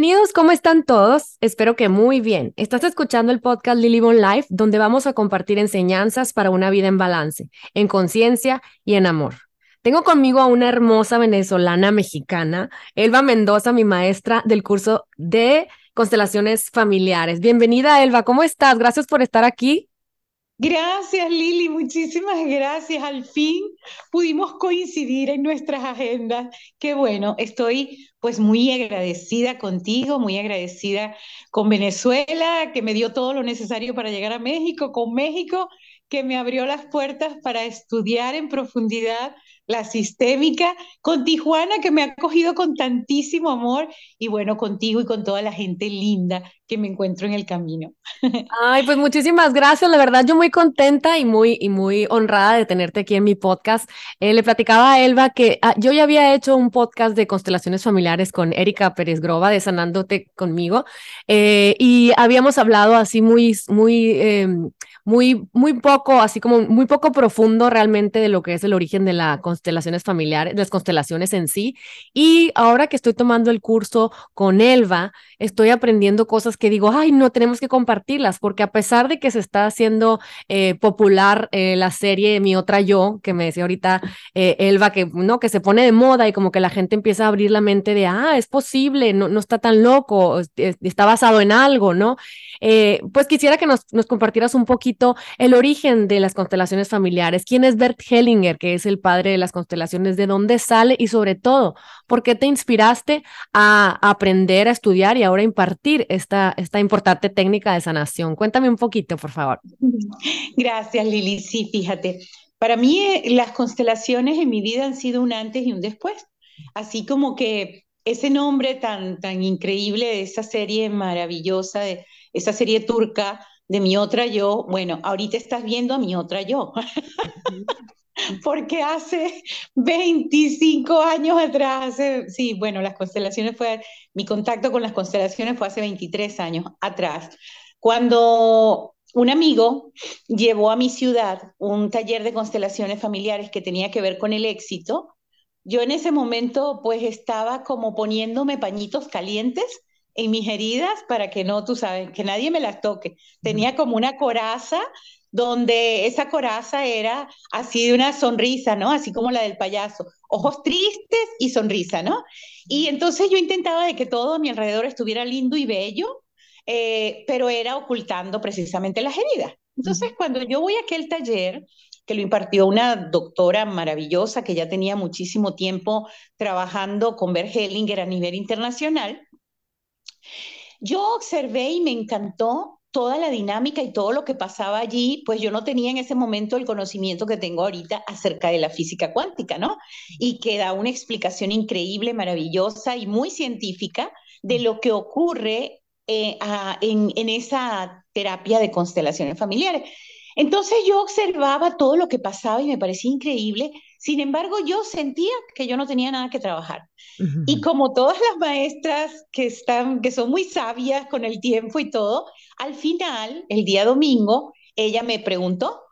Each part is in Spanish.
Bienvenidos, ¿cómo están todos? Espero que muy bien. Estás escuchando el podcast Lily Bon Life, donde vamos a compartir enseñanzas para una vida en balance, en conciencia y en amor. Tengo conmigo a una hermosa venezolana mexicana, Elba Mendoza, mi maestra del curso de constelaciones familiares. Bienvenida, Elba, ¿cómo estás? Gracias por estar aquí. Gracias, Lili, muchísimas gracias. Al fin pudimos coincidir en nuestras agendas. Qué bueno, estoy pues muy agradecida contigo, muy agradecida con Venezuela, que me dio todo lo necesario para llegar a México, con México, que me abrió las puertas para estudiar en profundidad la sistémica, con Tijuana, que me ha acogido con tantísimo amor, y bueno, contigo y con toda la gente linda que me encuentro en el camino. Ay, pues muchísimas gracias. La verdad, yo muy contenta y muy, y muy honrada de tenerte aquí en mi podcast. Eh, le platicaba a Elba que ah, yo ya había hecho un podcast de constelaciones familiares con Erika Pérez Groba de Sanándote conmigo eh, y habíamos hablado así muy, muy, em, muy, muy poco, así como muy poco profundo realmente de lo que es el origen de las constelaciones familiares, las constelaciones en sí. Y ahora que estoy tomando el curso con Elba, estoy aprendiendo cosas que digo, ay, no tenemos que compartirlas, porque a pesar de que se está haciendo eh, popular eh, la serie Mi Otra Yo, que me decía ahorita eh, Elba, que no, que se pone de moda y como que la gente empieza a abrir la mente de, ah, es posible, no, no está tan loco, está basado en algo, ¿no? pues quisiera que nos, nos compartieras un poquito el origen de las constelaciones familiares, quién es Bert Hellinger, que es el padre de las constelaciones, de dónde sale y sobre todo, por qué te inspiraste a aprender, a estudiar y ahora impartir esta, esta importante técnica de sanación. Cuéntame un poquito, por favor. Gracias, Lili. Sí, fíjate, para mí eh, las constelaciones en mi vida han sido un antes y un después, así como que ese nombre tan, tan increíble de esa serie maravillosa, de esa serie turca, de mi otra yo, bueno, ahorita estás viendo a mi otra yo. Porque hace 25 años atrás, sí, bueno, las constelaciones fue, mi contacto con las constelaciones fue hace 23 años atrás, cuando un amigo llevó a mi ciudad un taller de constelaciones familiares que tenía que ver con el éxito. Yo en ese momento pues estaba como poniéndome pañitos calientes en mis heridas para que no, tú sabes, que nadie me las toque. Tenía como una coraza donde esa coraza era así de una sonrisa, ¿no? Así como la del payaso, ojos tristes y sonrisa, ¿no? Y entonces yo intentaba de que todo a mi alrededor estuviera lindo y bello, eh, pero era ocultando precisamente las heridas. Entonces, cuando yo voy a aquel taller, que lo impartió una doctora maravillosa que ya tenía muchísimo tiempo trabajando con Bert Hellinger a nivel internacional, yo observé y me encantó toda la dinámica y todo lo que pasaba allí, pues yo no tenía en ese momento el conocimiento que tengo ahorita acerca de la física cuántica, ¿no? Y que da una explicación increíble, maravillosa y muy científica de lo que ocurre eh, en, en esa terapia de constelaciones familiares. Entonces yo observaba todo lo que pasaba y me parecía increíble. Sin embargo, yo sentía que yo no tenía nada que trabajar. Y como todas las maestras que están que son muy sabias con el tiempo y todo, al final, el día domingo, ella me preguntó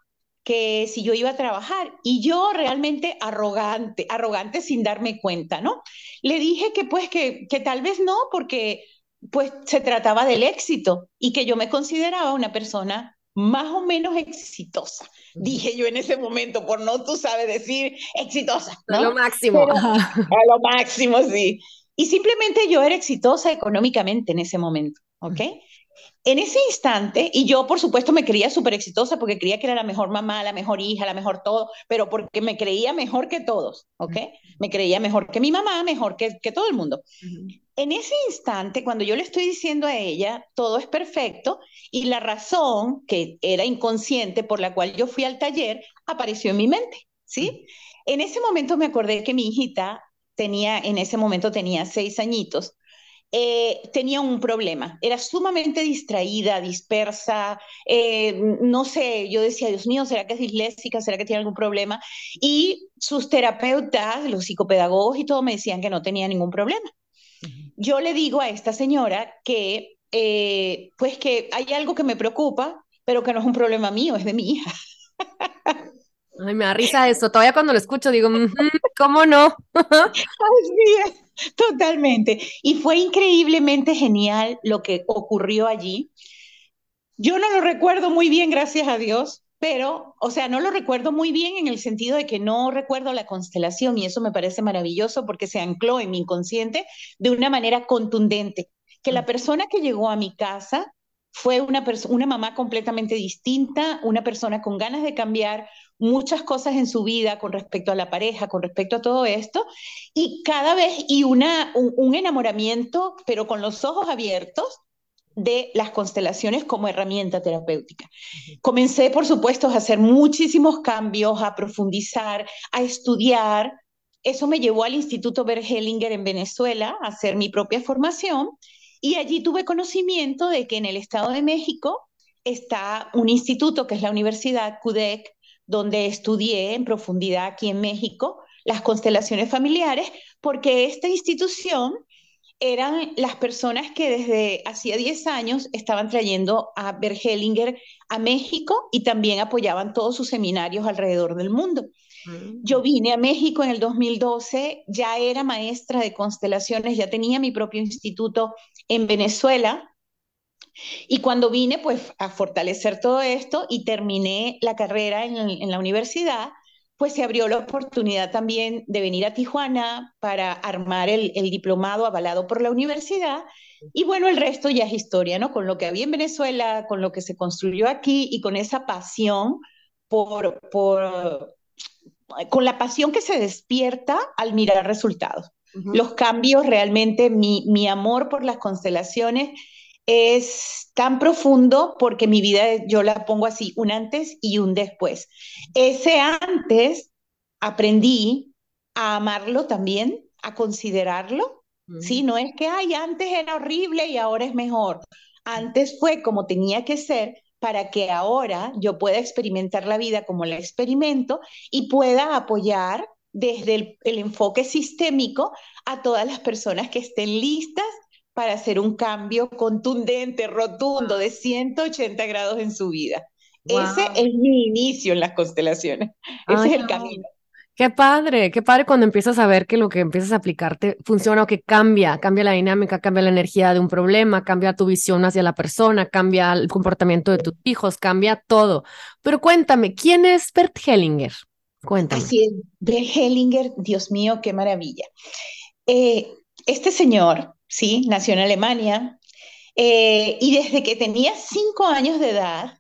que si yo iba a trabajar y yo realmente arrogante, arrogante sin darme cuenta, ¿no? Le dije que pues que, que tal vez no, porque pues se trataba del éxito y que yo me consideraba una persona más o menos exitosa, dije yo en ese momento, por no tú sabes decir exitosa. ¿no? A lo máximo. a lo máximo, sí. Y simplemente yo era exitosa económicamente en ese momento, ¿ok? En ese instante, y yo por supuesto me creía súper exitosa porque creía que era la mejor mamá, la mejor hija, la mejor todo, pero porque me creía mejor que todos, ¿ok? Me creía mejor que mi mamá, mejor que, que todo el mundo. En ese instante, cuando yo le estoy diciendo a ella, todo es perfecto, y la razón que era inconsciente por la cual yo fui al taller apareció en mi mente, ¿sí? En ese momento me acordé que mi hijita tenía, en ese momento tenía seis añitos, eh, tenía un problema. Era sumamente distraída, dispersa, eh, no sé, yo decía, Dios mío, ¿será que es disléxica? ¿Será que tiene algún problema? Y sus terapeutas, los psicopedagogos y todo me decían que no tenía ningún problema. Yo le digo a esta señora que, eh, pues que hay algo que me preocupa, pero que no es un problema mío, es de mi hija. Ay, me da risa eso. Todavía cuando lo escucho digo, ¿cómo no? Así es. Totalmente. Y fue increíblemente genial lo que ocurrió allí. Yo no lo recuerdo muy bien, gracias a Dios, pero, o sea, no lo recuerdo muy bien en el sentido de que no recuerdo la constelación y eso me parece maravilloso porque se ancló en mi inconsciente de una manera contundente. Que la mm. persona que llegó a mi casa fue una, una mamá completamente distinta, una persona con ganas de cambiar muchas cosas en su vida con respecto a la pareja, con respecto a todo esto, y cada vez, y una, un enamoramiento, pero con los ojos abiertos de las constelaciones como herramienta terapéutica. Comencé, por supuesto, a hacer muchísimos cambios, a profundizar, a estudiar. Eso me llevó al Instituto Bergelinger en Venezuela a hacer mi propia formación y allí tuve conocimiento de que en el Estado de México está un instituto que es la Universidad CUDEC, donde estudié en profundidad aquí en México las constelaciones familiares, porque esta institución eran las personas que desde hacía 10 años estaban trayendo a Bergelinger a México y también apoyaban todos sus seminarios alrededor del mundo. Mm. Yo vine a México en el 2012, ya era maestra de constelaciones, ya tenía mi propio instituto en Venezuela. Y cuando vine, pues, a fortalecer todo esto y terminé la carrera en, en la universidad, pues se abrió la oportunidad también de venir a Tijuana para armar el, diplomado avalado por la universidad. Y bueno, el resto ya es historia, ¿no? Con lo que había en Venezuela, con lo que se construyó aquí y con esa pasión por, por con la pasión que se despierta al mirar resultados. Los cambios, realmente mi, mi amor por las constelaciones es tan profundo porque mi vida yo la pongo así, un antes y un después. Ese antes aprendí a amarlo también, a considerarlo, ¿sí? No es que, ay, antes era horrible y ahora es mejor. Antes fue como tenía que ser para que ahora yo pueda experimentar la vida como la experimento y pueda apoyar desde el, el enfoque sistémico a todas las personas que estén listas para hacer un cambio contundente, rotundo, de 180 grados en su vida. Ese es mi inicio en las constelaciones. Ese es el camino. Qué padre, qué padre cuando empiezas a ver que lo que empiezas a aplicarte funciona o que cambia, cambia la dinámica, cambia la energía de un problema, cambia tu visión hacia la persona, cambia el comportamiento de tus hijos, cambia todo. Pero cuéntame, ¿quién es Bert Hellinger? Cuéntame. Así es, Bert Hellinger, Dios mío, qué maravilla. Eh, este señor ¿sí? Nació en Alemania. Eh, y desde que tenía cinco años de edad,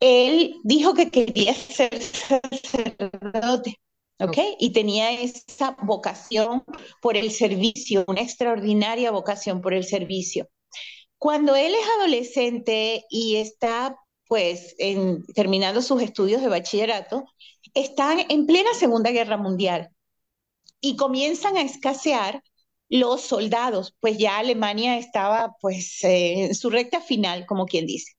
él dijo que quería ser sacerdote. ¿ok? Y tenía esa vocación por el servicio, una extraordinaria vocación por el servicio. Cuando él es adolescente y está, pues, en, terminando sus estudios de bachillerato, están en plena Segunda Guerra Mundial y comienzan a escasear los soldados, pues ya Alemania estaba pues eh, en su recta final, como quien dice.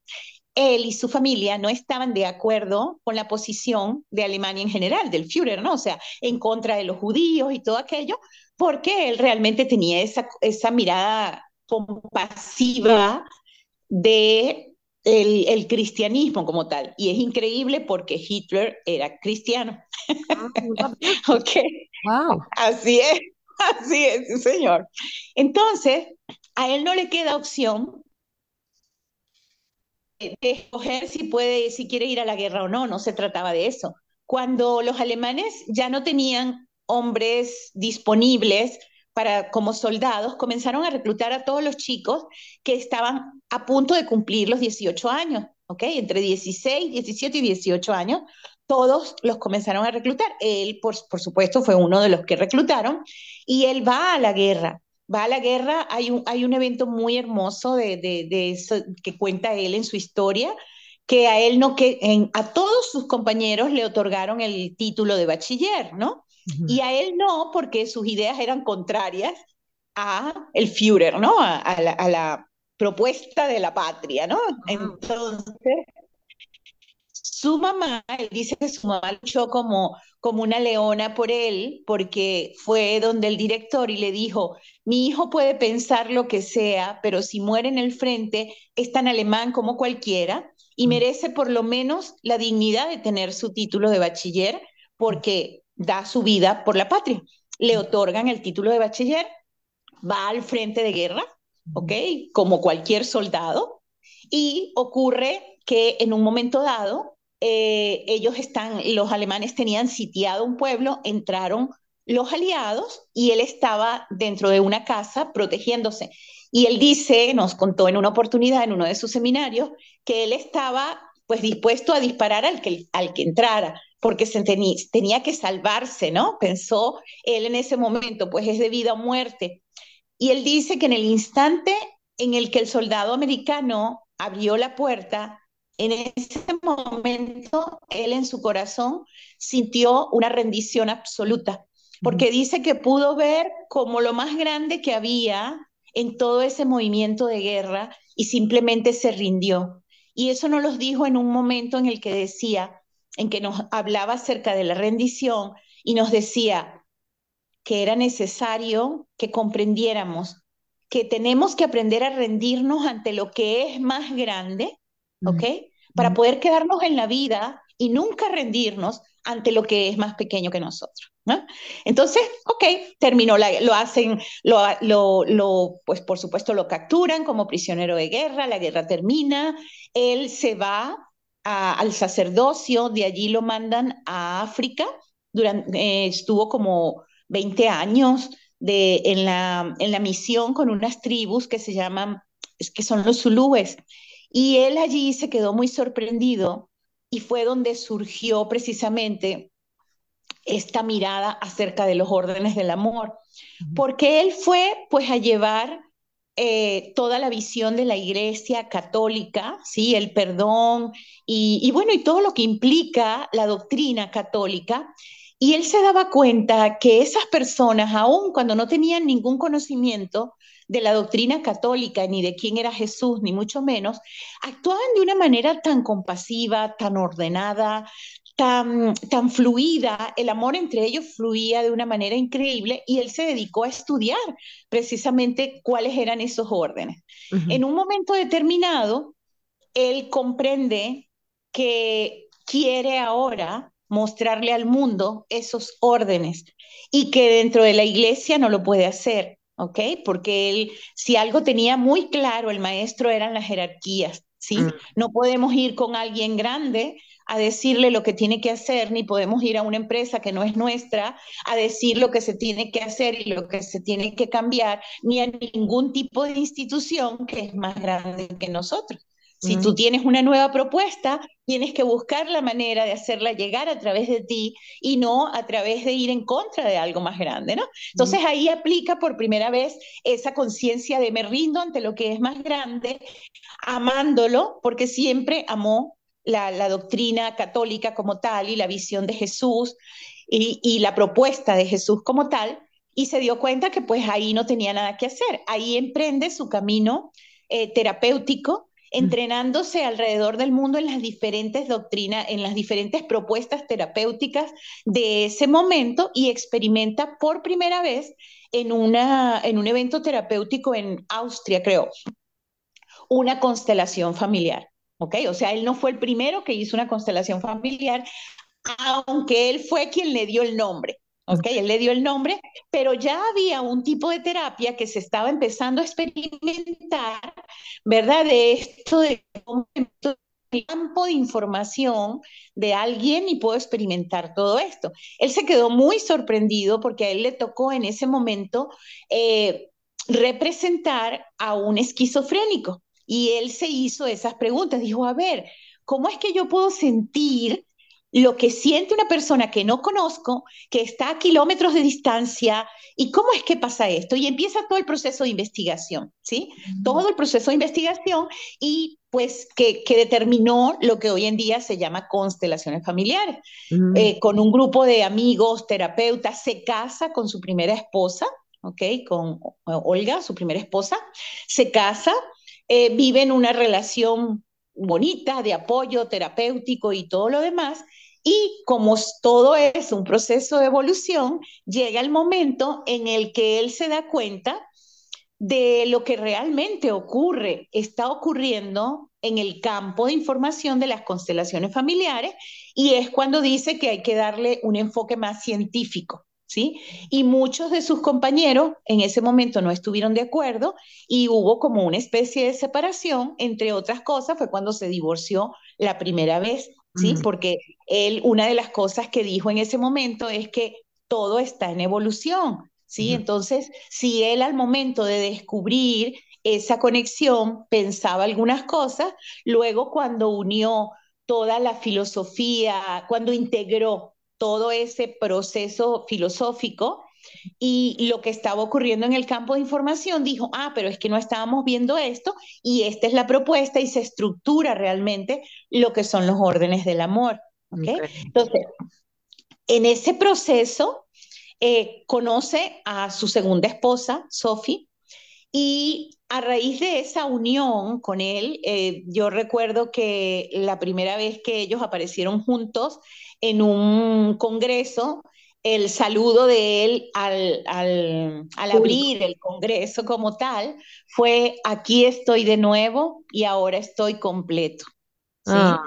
Él y su familia no estaban de acuerdo con la posición de Alemania en general, del Führer, ¿no? O sea, en contra de los judíos y todo aquello, porque él realmente tenía esa, esa mirada compasiva de el, cristianismo como tal. Y es increíble porque Hitler era cristiano. Ah, ok. Wow. Así es. Así es, señor. Entonces, a él no le queda opción de escoger si puede, si quiere ir a la guerra o no, no se trataba de eso. Cuando los alemanes ya no tenían hombres disponibles para como soldados, comenzaron a reclutar a todos los chicos que estaban a punto de cumplir los 18 años, ¿ok? Entre 16, 17 y 18 años, todos los comenzaron a reclutar. Él, por, por, supuesto, fue uno de los que reclutaron y él va a la guerra. Va a la guerra, hay un, hay un evento muy hermoso de, de, eso que cuenta él en su historia, que a él no, que en, a todos sus compañeros le otorgaron el título de bachiller, ¿no? Y a él no, porque sus ideas eran contrarias a el Führer, ¿no? A, a, la, a la, propuesta de la patria, ¿no? Entonces, su mamá, él dice que su mamá luchó como, como una leona por él, porque fue donde el director y le dijo, mi hijo puede pensar lo que sea, pero si muere en el frente, es tan alemán como cualquiera y mm. merece por lo menos la dignidad de tener su título de bachiller, porque da su vida por la patria. Le mm. otorgan el título de bachiller va al frente de guerra, ¿ok? Como cualquier soldado, y ocurre que en un momento dado, eh, ellos están, los alemanes tenían sitiado un pueblo, entraron los aliados y él estaba dentro de una casa protegiéndose. Y él dice, nos contó en una oportunidad en uno de sus seminarios, que él estaba pues dispuesto a disparar al que, al que entrara, porque se tenía, tenía que salvarse, ¿no? Pensó él en ese momento, pues es de vida o muerte. Y él dice que en el instante en el que el soldado americano abrió la puerta, en ese momento él en su corazón sintió una rendición absoluta, porque dice que pudo ver como lo más grande que había en todo ese movimiento de guerra y simplemente se rindió. Y eso nos lo dijo en un momento en el que decía, en que nos hablaba acerca de la rendición y nos decía que era necesario que comprendiéramos que tenemos que aprender a rendirnos ante lo que es más grande, ¿ok? Para poder quedarnos en la vida y nunca rendirnos ante lo que es más pequeño que nosotros. ¿no? Entonces, ok, terminó, lo hacen, lo, lo, lo, pues por supuesto lo capturan como prisionero de guerra, la guerra termina, él se va a, al sacerdocio, de allí lo mandan a África, durante, eh, estuvo como 20 años de, en, la, en la misión con unas tribus que se llaman, es que son los zulúes, y él allí se quedó muy sorprendido y fue donde surgió precisamente esta mirada acerca de los órdenes del amor, porque él fue pues a llevar eh, toda la visión de la iglesia católica, ¿sí? el perdón y, y bueno, y todo lo que implica la doctrina católica. Y él se daba cuenta que esas personas, aun cuando no tenían ningún conocimiento, de la doctrina católica, ni de quién era Jesús, ni mucho menos, actuaban de una manera tan compasiva, tan ordenada, tan, tan fluida, el amor entre ellos fluía de una manera increíble y él se dedicó a estudiar precisamente cuáles eran esos órdenes. En un momento determinado, él comprende que quiere ahora mostrarle al mundo esos órdenes y que dentro de la iglesia no lo puede hacer. ¿Ok? Porque él, si algo tenía muy claro el maestro eran las jerarquías, ¿sí? Mm. No podemos ir con alguien grande a decirle lo que tiene que hacer, ni podemos ir a una empresa que no es nuestra a decir lo que se tiene que hacer y lo que se tiene que cambiar, ni a ningún tipo de institución que es más grande que nosotros. Si tú tienes una nueva propuesta, tienes que buscar la manera de hacerla llegar a través de ti y no a través de ir en contra de algo más grande, ¿no? Entonces ahí aplica por primera vez esa conciencia de me rindo ante lo que es más grande, amándolo, porque siempre amó la, la doctrina católica como tal y la visión de Jesús y, y la propuesta de Jesús como tal, y se dio cuenta que pues ahí no tenía nada que hacer. Ahí emprende su camino eh, terapéutico entrenándose alrededor del mundo en las diferentes doctrinas, en las diferentes propuestas terapéuticas de ese momento y experimenta por primera vez en, una, en un evento terapéutico en Austria, creo, una constelación familiar. ¿Ok? O sea, él no fue el primero que hizo una constelación familiar, aunque él fue quien le dio el nombre. ¿Ok? Él le dio el nombre, pero ya había un tipo de terapia que se estaba empezando a experimentar, ¿verdad? De esto de campo de información de alguien y puedo experimentar todo esto. Él se quedó muy sorprendido porque a él le tocó en ese momento eh, representar a un esquizofrénico y él se hizo esas preguntas, dijo, a ver, ¿cómo es que yo puedo sentir lo que siente una persona que no conozco, que está a kilómetros de distancia, y cómo es que pasa esto. Y empieza todo el proceso de investigación, ¿sí? Todo el proceso de investigación y pues que, que, determinó lo que hoy en día se llama constelaciones familiares. Eh, con un grupo de amigos, terapeutas, se casa con su primera esposa, ¿ok? Con Olga, su primera esposa, se casa, eh, vive en una relación bonita de apoyo terapéutico y todo lo demás, y como todo es un proceso de evolución, llega el momento en el que él se da cuenta de lo que realmente ocurre, está ocurriendo en el campo de información de las constelaciones familiares y es cuando dice que hay que darle un enfoque más científico. ¿sí? Y muchos de sus compañeros en ese momento no estuvieron de acuerdo y hubo como una especie de separación, entre otras cosas, fue cuando se divorció la primera vez, ¿sí? Porque él, una de las cosas que dijo en ese momento es que todo está en evolución, ¿sí? Entonces, si él al momento de descubrir esa conexión pensaba algunas cosas, luego cuando unió toda la filosofía, cuando integró todo ese proceso filosófico y lo que estaba ocurriendo en el campo de información, dijo, ah, pero es que no estábamos viendo esto y esta es la propuesta y se estructura realmente lo que son los órdenes del amor. Entonces, en ese proceso, eh, conoce a su segunda esposa, Sophie, y a raíz de esa unión con él, eh, yo recuerdo que la primera vez que ellos aparecieron juntos en un congreso, el saludo de él al, al, abrir el congreso como tal fue, aquí estoy de nuevo y ahora estoy completo. ¿Sí? Ah,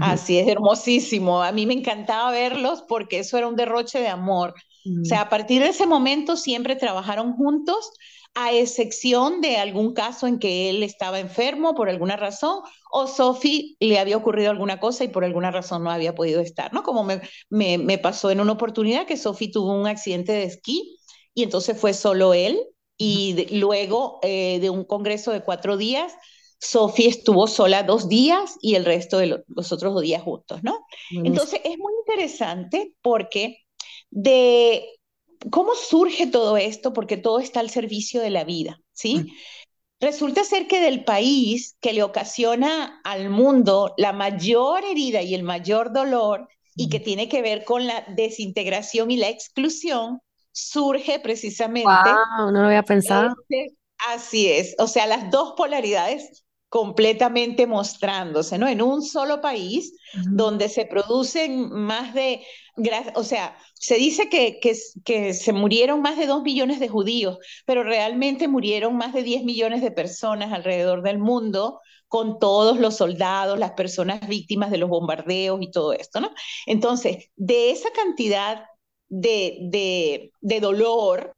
Así es, hermosísimo. A mí me encantaba verlos porque eso era un derroche de amor. O sea, a partir de ese momento siempre trabajaron juntos, a excepción de algún caso en que él estaba enfermo por alguna razón o Sophie le había ocurrido alguna cosa y por alguna razón no había podido estar, ¿no? Como me, me, pasó en una oportunidad que Sophie tuvo un accidente de esquí y entonces fue solo él y luego eh, de un congreso de cuatro días, Sophie estuvo sola dos días y el resto de los otros dos días juntos, ¿no? Entonces es muy interesante porque de cómo surge todo esto, porque todo está al servicio de la vida, ¿sí? Resulta ser que del país que le ocasiona al mundo la mayor herida y el mayor dolor y que tiene que ver con la desintegración y la exclusión, surge precisamente. Wow, no lo había pensado. Este, así es, o sea, las dos polaridades completamente mostrándose, ¿no? En un solo país donde se producen más de, o sea, se dice que, que, que, se murieron más de dos millones de judíos, pero realmente murieron más de 10 millones de personas alrededor del mundo con todos los soldados, las personas víctimas de los bombardeos y todo esto, ¿no? Entonces, de esa cantidad de, de, de dolor,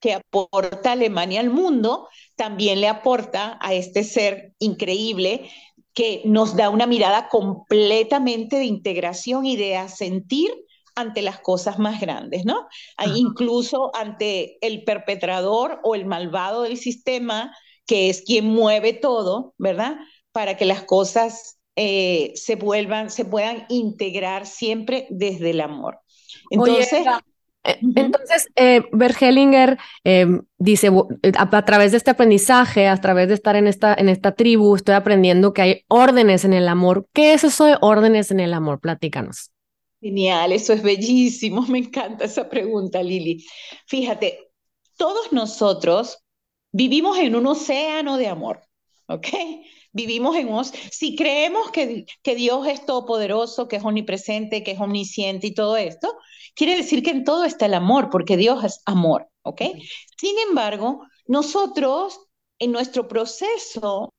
que aporta Alemania al mundo, también le aporta a este ser increíble que nos da una mirada completamente de integración y de asentir ante las cosas más grandes, ¿no? Incluso ante el perpetrador o el malvado del sistema, que es quien mueve todo, ¿verdad? Para que las cosas eh, se vuelvan, se puedan integrar siempre desde el amor. Entonces, entonces, eh, Hellinger eh, dice, eh, a, través de este aprendizaje, a través de estar en esta, en esta tribu, estoy aprendiendo que hay órdenes en el amor. ¿Qué es eso de órdenes en el amor? Platícanos. Genial, eso es bellísimo, me encanta esa pregunta, Lili. Fíjate, todos nosotros vivimos en un océano de amor, ¿ok? Vivimos en un... Si creemos que, que Dios es todopoderoso, que es omnipresente, que es omnisciente y todo esto, quiere decir que en todo está el amor, porque Dios es amor, ¿ok? Sin embargo, nosotros en nuestro proceso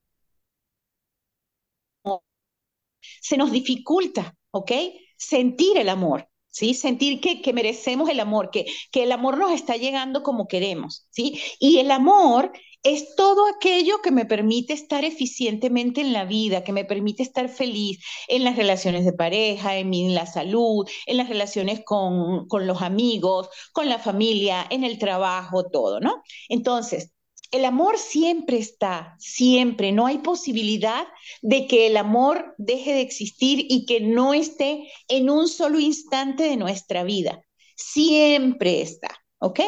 se nos dificulta, ¿ok? Sentir el amor, ¿sí? Sentir que, que merecemos el amor, que, que el amor nos está llegando como queremos, ¿sí? Y el amor es todo aquello que me permite estar eficientemente en la vida, que me permite estar feliz en las relaciones de pareja, en, la salud, en las relaciones con, con los amigos, con la familia, en el trabajo, todo, ¿no? Entonces, el amor siempre está, siempre. No hay posibilidad de que el amor deje de existir y que no esté en un solo instante de nuestra vida. Siempre está, ¿ok?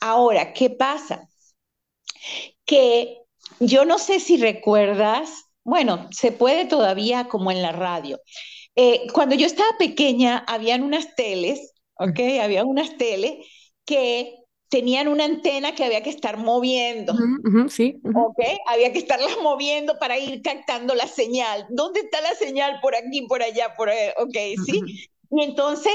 Ahora, ¿qué pasa? Que yo no sé si recuerdas, bueno, se puede todavía como en la radio. Eh, cuando yo estaba pequeña, habían unas teles, ¿ok? Había unas teles que tenían una antena que había que estar moviendo. sí. ¿Ok? Había que estarlas moviendo para ir captando la señal. ¿Dónde está la señal? Por aquí, por allá, por ahí. ¿Ok? Sí. Y entonces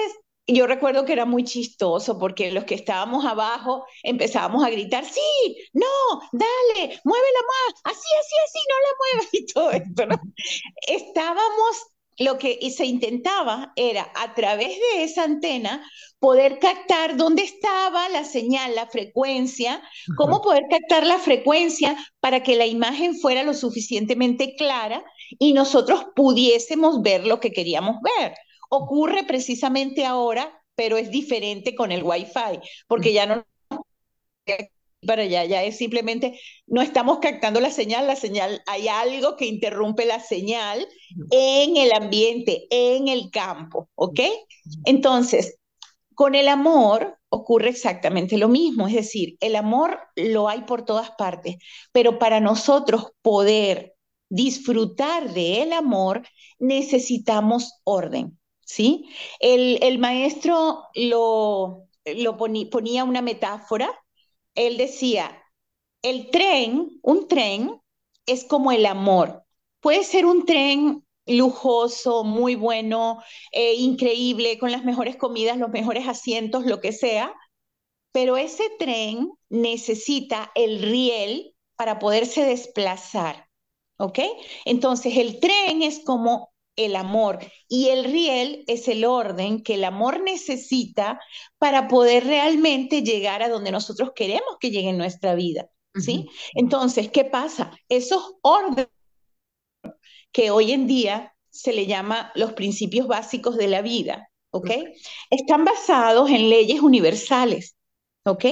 yo recuerdo que era muy chistoso porque los que estábamos abajo empezábamos a gritar, sí, no, dale, muévela más, así, así, así, no la muevas y todo esto, ¿no? Estábamos lo que se intentaba era a través de esa antena poder captar dónde estaba la señal, la frecuencia, cómo poder captar la frecuencia para que la imagen fuera lo suficientemente clara y nosotros pudiésemos ver lo que queríamos ver. Ocurre precisamente ahora, pero es diferente con el Wi-Fi, porque ya no para allá, ya es simplemente, no estamos captando la señal, la señal, hay algo que interrumpe la señal en el ambiente, en el campo, ¿ok? Entonces, con el amor ocurre exactamente lo mismo, es decir, el amor lo hay por todas partes, pero para nosotros poder disfrutar del amor necesitamos orden, ¿sí? El, el maestro lo, lo ponía una metáfora él decía, el tren, un tren, es como el amor. Puede ser un tren lujoso, muy bueno, eh, increíble, con las mejores comidas, los mejores asientos, lo que sea, pero ese tren necesita el riel para poderse desplazar, ¿ok? Entonces el tren es como el amor y el riel es el orden que el amor necesita para poder realmente llegar a donde nosotros queremos que llegue en nuestra vida, ¿sí? Entonces, ¿qué pasa? Esos órdenes que hoy en día se le llama los principios básicos de la vida, ¿ok? Están basados en leyes universales, ¿ok?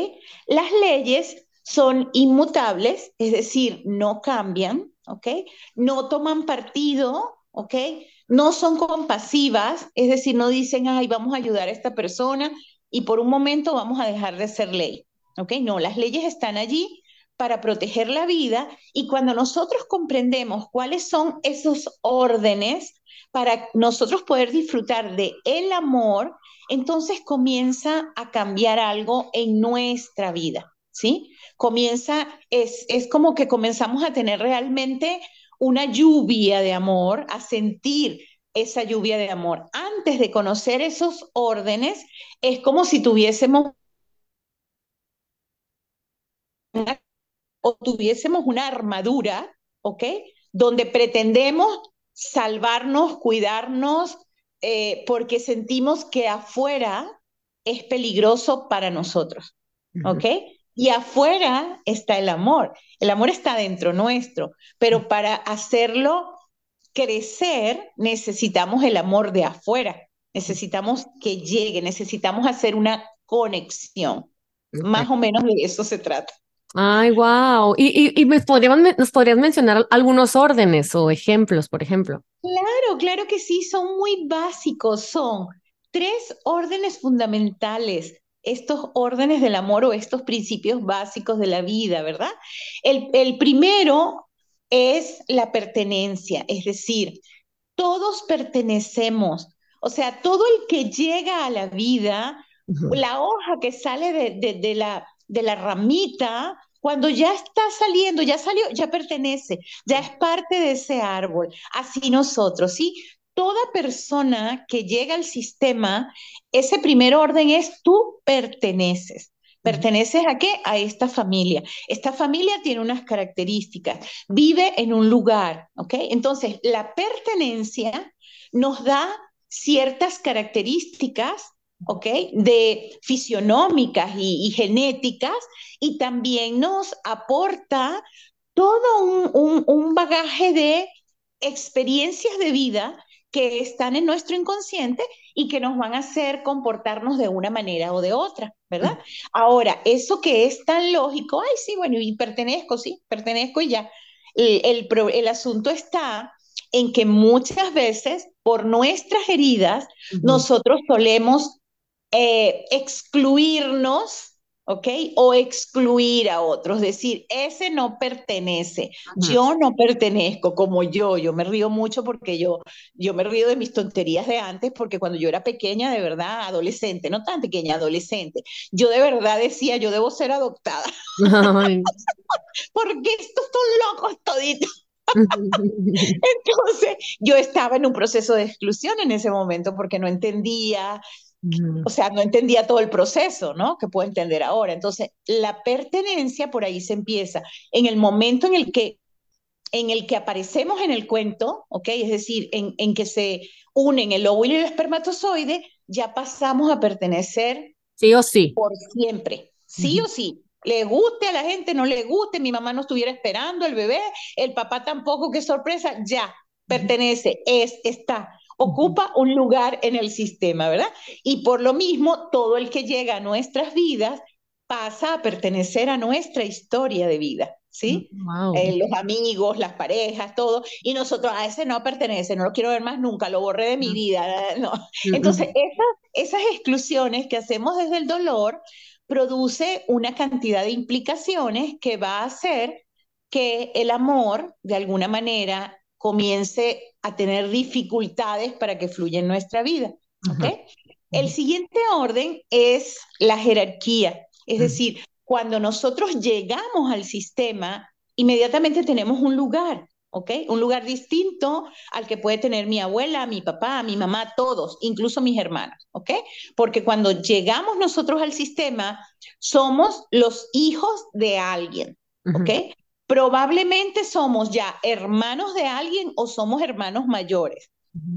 Las leyes son inmutables, es decir, no cambian, ¿ok? No toman partido, ¿ok? no son compasivas, es decir, no dicen, ay, vamos a ayudar a esta persona y por un momento vamos a dejar de ser ley. ¿Ok? No, las leyes están allí para proteger la vida y cuando nosotros comprendemos cuáles son esos órdenes para nosotros poder disfrutar de el amor, entonces comienza a cambiar algo en nuestra vida, ¿sí? Comienza, es, es como que comenzamos a tener realmente una lluvia de amor, a sentir esa lluvia de amor. Antes de conocer esos órdenes, es como si tuviésemos una, o tuviésemos una armadura, ¿ok? Donde pretendemos salvarnos, cuidarnos, eh, porque sentimos que afuera es peligroso para nosotros, ¿ok? Y afuera está el amor. El amor está dentro nuestro, pero para hacerlo crecer necesitamos el amor de afuera. Necesitamos que llegue, necesitamos hacer una conexión. Más o menos de eso se trata. Ay, wow. ¿Y, y, nos, podrías, nos podrías mencionar algunos órdenes o ejemplos, por ejemplo? Claro, claro que sí, son muy básicos. Son tres órdenes fundamentales estos órdenes del amor o estos principios básicos de la vida, ¿verdad? El, el primero es la pertenencia, es decir, todos pertenecemos, o sea, todo el que llega a la vida, la hoja que sale de, de, la, de la ramita, cuando ya está saliendo, ya salió, ya pertenece, ya es parte de ese árbol. Así nosotros, ¿sí? Toda persona que llega al sistema, ese primer orden es tú perteneces. ¿Perteneces a qué? A esta familia. Esta familia tiene unas características, vive en un lugar, ¿ok? Entonces, la pertenencia nos da ciertas características, ¿ok? De fisionómicas y, genéticas y también nos aporta todo un, un bagaje de experiencias de vida que están en nuestro inconsciente y que nos van a hacer comportarnos de una manera o de otra, ¿verdad? Ahora, eso que es tan lógico, ay, sí, bueno, y pertenezco, sí, pertenezco y ya. El, el, asunto está en que muchas veces por nuestras heridas nosotros solemos eh, excluirnos ¿ok? O excluir a otros, decir, ese no pertenece, yo no pertenezco como yo, yo me río mucho porque yo, yo me río de mis tonterías de antes, porque cuando yo era pequeña, de verdad, adolescente, no tan pequeña, adolescente, yo de verdad decía, yo debo ser adoptada, porque estos son locos toditos. Entonces, yo estaba en un proceso de exclusión en ese momento porque no entendía, o sea, no entendía todo el proceso, ¿no? Que puedo entender ahora. Entonces, la pertenencia por ahí se empieza. En el momento en el que en el que aparecemos en el cuento, ¿ok? Es decir, en, en que se unen el óvulo y el espermatozoide, ya pasamos a pertenecer sí o sí. Por siempre, sí o sí. Le guste a la gente, no le guste, mi mamá no estuviera esperando el bebé, el papá tampoco, qué sorpresa, ya, pertenece, es, está, ocupa un lugar en el sistema, ¿verdad? Y por lo mismo, todo el que llega a nuestras vidas pasa a pertenecer a nuestra historia de vida. ¿sí? Mm, eh, los amigos, las parejas, todo, y nosotros a ese no pertenece, no lo quiero ver más nunca, lo borré de mi vida, no. Entonces, esas, esas exclusiones que hacemos desde el dolor produce una cantidad de implicaciones que va a hacer que el amor, de alguna manera, comience a tener dificultades para que fluya en nuestra vida. ¿okay? El siguiente orden es la jerarquía, es decir, cuando nosotros llegamos al sistema, inmediatamente tenemos un lugar, ¿ok? Un lugar distinto al que puede tener mi abuela, mi papá, mi mamá, todos, incluso mis hermanos, ¿ok? Porque cuando llegamos nosotros al sistema, somos los hijos de alguien, ¿ok? Probablemente somos ya hermanos de alguien o somos hermanos mayores,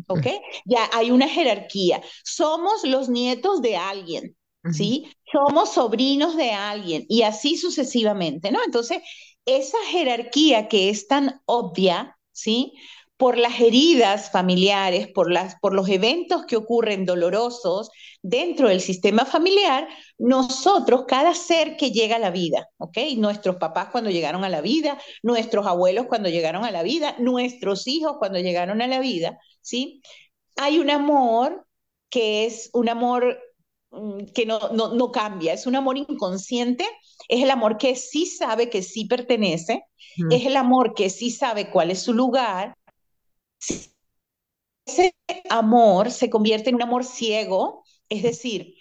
¿ok? Ya hay una jerarquía. Somos los nietos de alguien, ¿sí? Somos sobrinos de alguien y así sucesivamente, ¿no? Entonces, esa jerarquía que es tan obvia, ¿sí? Por las heridas familiares, por, las, por los eventos que ocurren dolorosos dentro del sistema familiar, nosotros, cada ser que llega a la vida, ¿ok? Nuestros papás cuando llegaron a la vida, nuestros abuelos cuando llegaron a la vida, nuestros hijos cuando llegaron a la vida, ¿sí? Hay un amor que es un amor Mm, que no, no, no, cambia, es un amor inconsciente, es el amor que sí sabe que sí pertenece, es el amor que sí sabe cuál es su lugar. Ese amor se convierte en un amor ciego, es decir,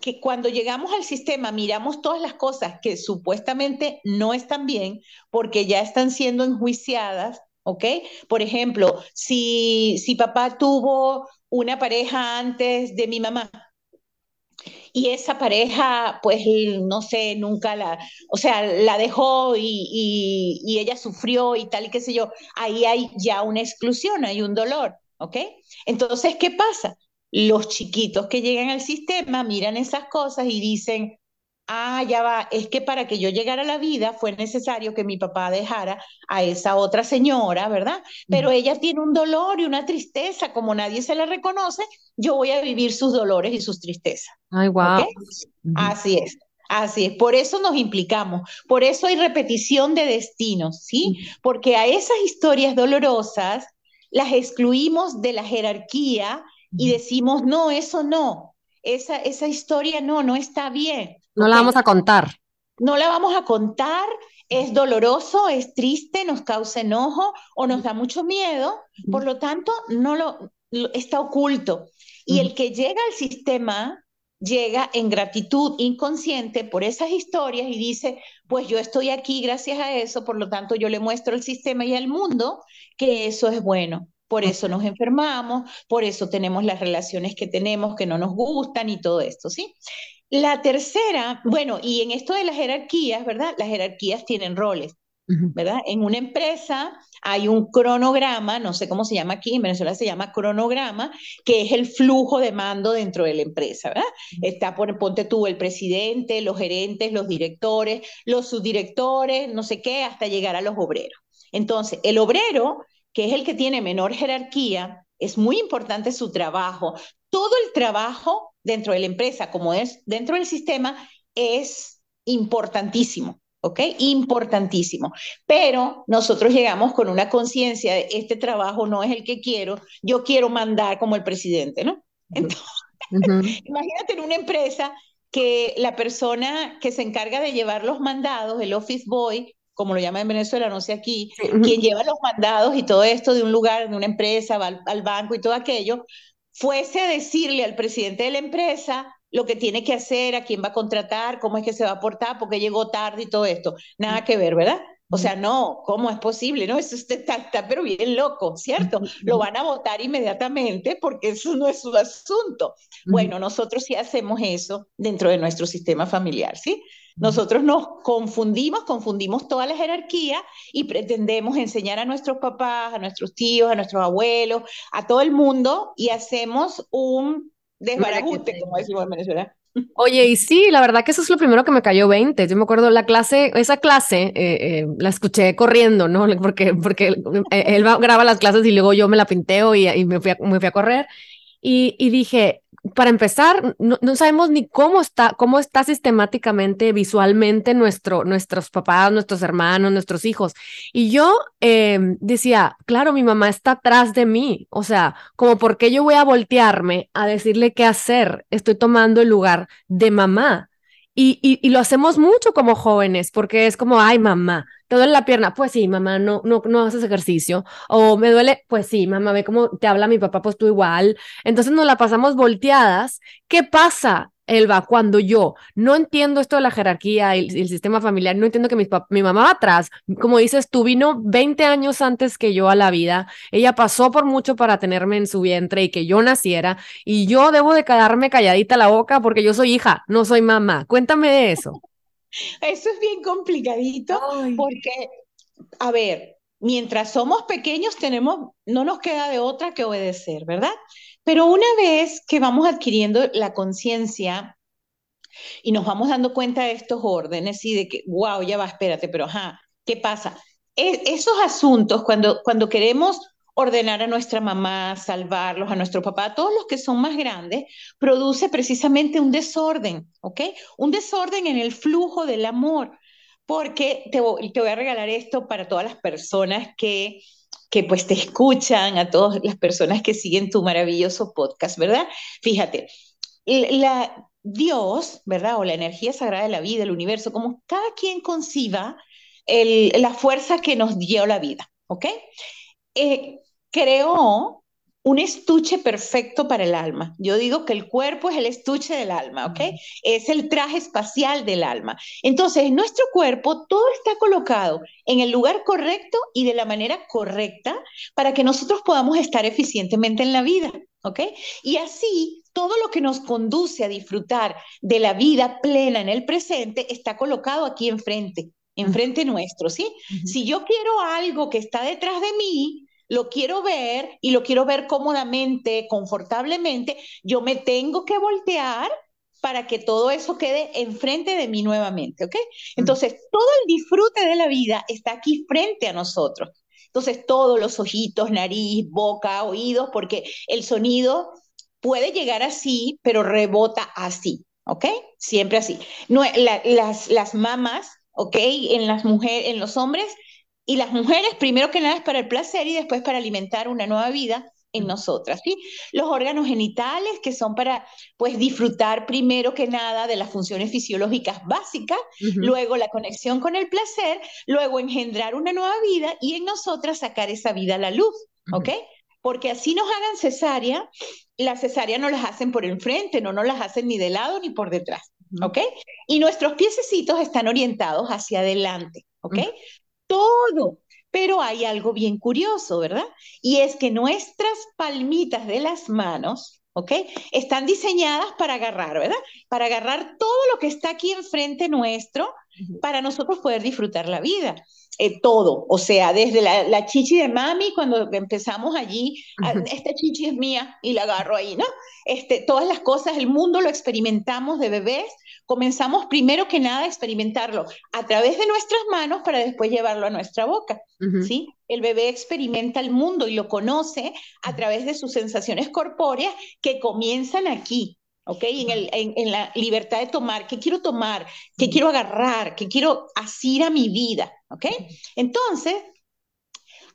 que cuando llegamos al sistema miramos todas las cosas que supuestamente no están bien porque ya están siendo enjuiciadas, ¿ok? Por ejemplo, si, si papá tuvo una pareja antes de mi mamá, y esa pareja, pues, no sé, nunca la, o sea, la dejó y, y, ella sufrió y tal y qué sé yo, ahí hay ya una exclusión, hay un dolor, ¿ok? Entonces, ¿qué pasa? Los chiquitos que llegan al sistema miran esas cosas y dicen, ah, ya va, es que para que yo llegara a la vida fue necesario que mi papá dejara a esa otra señora, ¿verdad? Pero ella tiene un dolor y una tristeza, como nadie se la reconoce, yo voy a vivir sus dolores y sus tristezas. Ay, wow. Así es. Así es, por eso nos implicamos, por eso hay repetición de destinos, ¿sí? Porque a esas historias dolorosas las excluimos de la jerarquía y decimos, no, eso no, esa, esa historia no, no está bien. No la vamos a contar. No la vamos a contar, es doloroso, es triste, nos causa enojo o nos da mucho miedo, por lo tanto, no lo, está oculto. Y el que llega al sistema llega en gratitud inconsciente por esas historias y dice, pues yo estoy aquí gracias a eso, por lo tanto yo le muestro al sistema y al mundo que eso es bueno. Por eso nos enfermamos, por eso tenemos las relaciones que tenemos que no nos gustan y todo esto, ¿sí? La tercera, bueno, y en esto de las jerarquías, ¿verdad? Las jerarquías tienen roles, ¿verdad? En una empresa hay un cronograma, no sé cómo se llama aquí, en Venezuela se llama cronograma, que es el flujo de mando dentro de la empresa, ¿verdad? Está, por, ponte tú, el presidente, los gerentes, los directores, los subdirectores, no sé qué, hasta llegar a los obreros. Entonces, el obrero, que es el que tiene menor jerarquía, es muy importante su trabajo. Todo el trabajo dentro de la empresa como es dentro del sistema es importantísimo. ¿ok? Importantísimo. Pero nosotros llegamos con una conciencia de este trabajo no es el que quiero, yo quiero mandar como el presidente, ¿no? Entonces, imagínate en una empresa que la persona que se encarga de llevar los mandados, el office boy, como lo llaman en Venezuela, no sé aquí, quien lleva los mandados y todo esto de un lugar, de una empresa, va al banco y todo aquello, fuese a decirle al presidente de la empresa lo que tiene que hacer, a quién va a contratar, cómo es que se va a portar, porque llegó tarde y todo esto. Nada que ver, ¿verdad? O sea, no, ¿cómo es posible? No, eso usted está, está, pero bien loco, ¿cierto? Lo van a votar inmediatamente porque eso no es su asunto. Bueno, nosotros sí hacemos eso dentro de nuestro sistema familiar, ¿sí? Nosotros nos confundimos, confundimos toda la jerarquía y pretendemos enseñar a nuestros papás, a nuestros tíos, a nuestros abuelos, a todo el mundo y hacemos un desbarajuste, como decimos en Venezuela. Oye, y sí, la verdad que eso es lo primero que me cayó 20. Yo me acuerdo la clase, esa clase, eh, eh, la escuché corriendo, ¿no? Porque, porque él graba las clases y luego yo me la pinteo y, y me, fui a, me fui a correr. Y, y dije, para empezar, no, sabemos ni cómo está, cómo está sistemáticamente, visualmente nuestro, nuestros papás, nuestros hermanos, nuestros hijos. Y yo em, decía, claro, mi mamá está atrás de mí. O sea, como por qué yo voy a voltearme a decirle qué hacer. Estoy tomando el lugar de mamá. Y, y, lo hacemos mucho como jóvenes, porque es como, ay, mamá, ¿te duele la pierna? Pues sí, mamá, no, no, no haces ejercicio. O me duele, pues sí, mamá, ve cómo te habla mi papá, pues tú igual. Entonces nos la pasamos volteadas. ¿Qué pasa? Elba, cuando yo no entiendo esto de la jerarquía y el, sistema familiar, no entiendo que mi, mi mamá va atrás, como dices tú, vino 20 años antes que yo a la vida, ella pasó por mucho para tenerme en su vientre y que yo naciera, y yo debo de quedarme calladita la boca porque yo soy hija, no soy mamá. Cuéntame de eso. Eso es bien complicadito porque, a ver, mientras somos pequeños tenemos, no nos queda de otra que obedecer, ¿verdad? Pero una vez que vamos adquiriendo la conciencia y nos vamos dando cuenta de estos órdenes y de que, wow, ya va, espérate, pero ajá, ¿qué pasa? E, esos asuntos, cuando, cuando queremos ordenar a nuestra mamá, salvarlos, a nuestro papá, todos los que son más grandes, produce precisamente un desorden, ¿ok? Un desorden en el flujo del amor, porque te, te voy a regalar esto para todas las personas que que pues te escuchan, a todas las personas que siguen tu maravilloso podcast, ¿verdad? Fíjate, la, Dios, ¿verdad? O la energía sagrada de la vida, el universo, como cada quien conciba el, la fuerza que nos dio la vida, ¿ok? Eh, creó un estuche perfecto para el alma. Yo digo que el cuerpo es el estuche del alma, ¿ok? Es el traje espacial del alma. Entonces, en nuestro cuerpo todo está colocado en el lugar correcto y de la manera correcta para que nosotros podamos estar eficientemente en la vida, ¿ok? Y así, todo lo que nos conduce a disfrutar de la vida plena en el presente está colocado aquí enfrente, enfrente nuestro, ¿sí? Si yo quiero algo que está detrás de mí, lo quiero ver y lo quiero ver cómodamente, confortablemente, yo me tengo que voltear para que todo eso quede enfrente de mí nuevamente, ¿ok? Entonces, todo el disfrute de la vida está aquí frente a nosotros. Entonces, todos los ojitos, nariz, boca, oídos, porque el sonido puede llegar así, pero rebota así, ¿ok? Siempre así. No, las, las mamas, ¿ok? En las mujeres, en los hombres, y las mujeres, primero que nada, es para el placer y después para alimentar una nueva vida en nosotras, ¿sí? Los órganos genitales, que son para, pues, disfrutar primero que nada de las funciones fisiológicas básicas, luego la conexión con el placer, luego engendrar una nueva vida y en nosotras sacar esa vida a la luz, ¿ok? Porque así nos hagan cesárea, la cesárea no las hacen por enfrente, no nos las hacen ni de lado ni por detrás, ¿ok? Y nuestros piececitos están orientados hacia adelante, ¿ok? Todo. Pero hay algo bien curioso, ¿verdad? Y es que nuestras palmitas de las manos, ¿ok? Están diseñadas para agarrar, ¿verdad? Para agarrar todo lo que está aquí enfrente nuestro para nosotros poder disfrutar la vida. Eh, todo, o sea, desde la, chichi de mami, cuando empezamos allí, ah, esta chichi es mía y la agarro ahí, ¿no? Este, todas las cosas, el mundo lo experimentamos de bebés comenzamos primero que nada a experimentarlo a través de nuestras manos para después llevarlo a nuestra boca, ¿sí? El bebé experimenta el mundo y lo conoce a través de sus sensaciones corpóreas que comienzan aquí, ¿ok? En, el, en, la libertad de tomar, ¿qué quiero tomar? ¿Qué quiero agarrar? ¿Qué quiero asir a mi vida? ¿Ok? Entonces,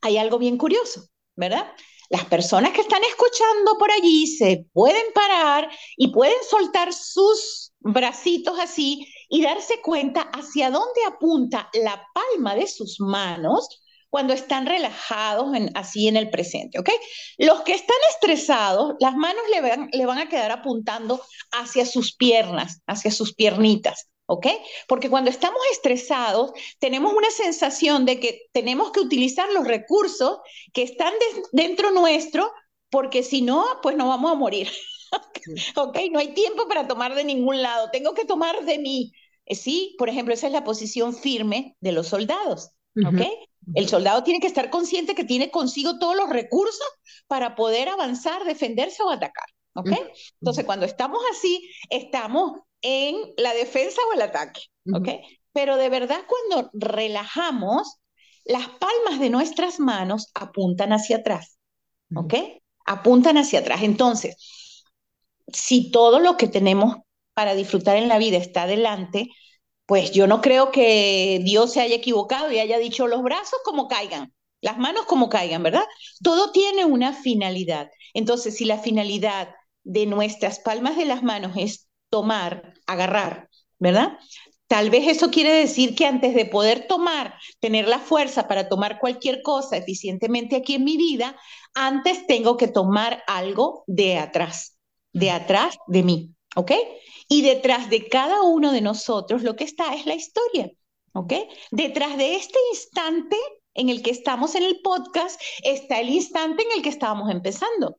hay algo bien curioso, ¿verdad? Las personas que están escuchando por allí se pueden parar y pueden soltar sus bracitos así y darse cuenta hacia dónde apunta la palma de sus manos cuando están relajados en, así en el presente, ¿ok? Los que están estresados, las manos le van, le van a quedar apuntando hacia sus piernas, hacia sus piernitas, ¿ok? Porque cuando estamos estresados, tenemos una sensación de que tenemos que utilizar los recursos que están dentro nuestro, porque si no, pues no vamos a morir. ok, no hay tiempo para tomar de ningún lado, tengo que tomar de mí. Sí, por ejemplo, esa es la posición firme de los soldados, ¿ok? El soldado tiene que estar consciente que tiene consigo todos los recursos para poder avanzar, defenderse o atacar, ¿ok? Entonces, cuando estamos así, estamos en la defensa o el ataque, ¿ok? Pero de verdad, cuando relajamos, las palmas de nuestras manos apuntan hacia atrás, ¿ok? Apuntan hacia atrás. Entonces, si todo lo que tenemos para disfrutar en la vida está adelante, pues yo no creo que Dios se haya equivocado y haya dicho los brazos como caigan, las manos como caigan, ¿verdad? Todo tiene una finalidad. Entonces, si la finalidad de nuestras palmas de las manos es tomar, agarrar, ¿verdad? Tal vez eso quiere decir que antes de poder tomar, tener la fuerza para tomar cualquier cosa eficientemente aquí en mi vida, antes tengo que tomar algo de atrás, de atrás de mí, ¿ok? Y detrás de cada uno de nosotros lo que está es la historia, ¿ok? Detrás de este instante en el que estamos en el podcast está el instante en el que estábamos empezando.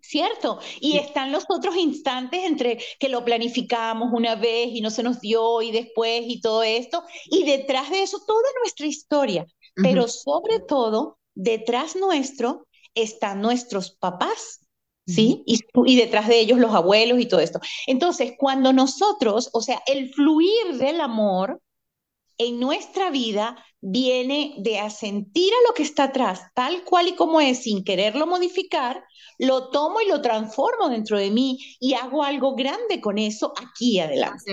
¿cierto? Y están los otros instantes entre que lo planificamos una vez y no se nos dio y después y todo esto, y detrás de eso toda nuestra historia, pero sobre todo detrás nuestro están nuestros papás. ¿Sí? Y, y detrás de ellos los abuelos y todo esto. Entonces, cuando nosotros, o sea, el fluir del amor en nuestra vida viene de asentir a lo que está atrás, tal cual y como es, sin quererlo modificar, lo tomo y lo transformo dentro de mí y hago algo grande con eso aquí adelante.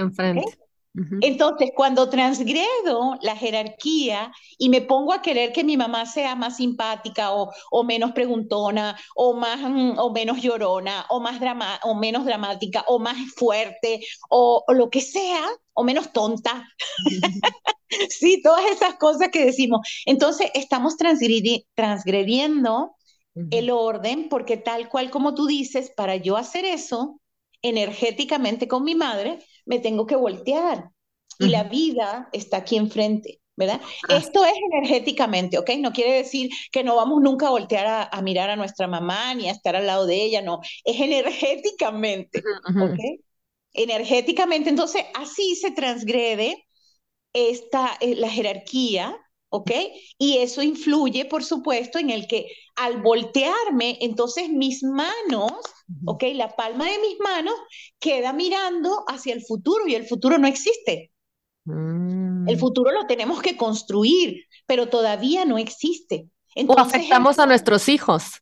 Entonces, cuando transgredo la jerarquía y me pongo a querer que mi mamá sea más simpática o, o menos preguntona o, más, mm, o menos llorona o, más drama, o menos dramática o más fuerte o, o lo que sea, o menos tonta. sí, todas esas cosas que decimos. Entonces, estamos transgrediendo el orden porque tal cual como tú dices, para yo hacer eso energéticamente con mi madre, me tengo que voltear. Y la vida está aquí enfrente. ¿verdad? Esto es energéticamente, ¿ok? No quiere decir que no vamos nunca a voltear a, mirar a nuestra mamá ni a estar al lado de ella, no, es energéticamente, ¿ok? Energéticamente, entonces así se transgrede esta, eh, la jerarquía, ¿ok? Y eso influye, por supuesto, en el que al voltearme, entonces mis manos, ¿ok? La palma de mis manos queda mirando hacia el futuro y el futuro no existe. Mm. El futuro lo tenemos que construir, pero todavía no existe. Entonces, o afectamos a nuestros hijos.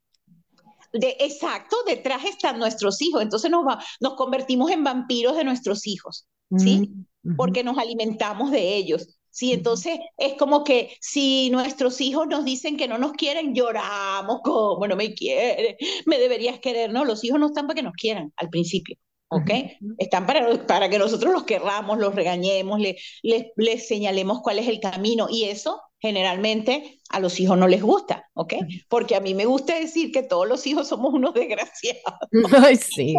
De, exacto, detrás están nuestros hijos. Entonces nos, va, nos convertimos en vampiros de nuestros hijos, ¿sí? Mm, Porque nos alimentamos de ellos. Sí, entonces es como que si nuestros hijos nos dicen que no nos quieren, lloramos, como no me quiere, me deberías querer. No, los hijos no están para que nos quieran al principio, ¿ok? Están para, para que nosotros los querramos, los regañemos, les le, le señalemos cuál es el camino y eso generalmente a los hijos no les gusta, ¿ok? Porque a mí me gusta decir que todos los hijos somos unos desgraciados. Ay, sí.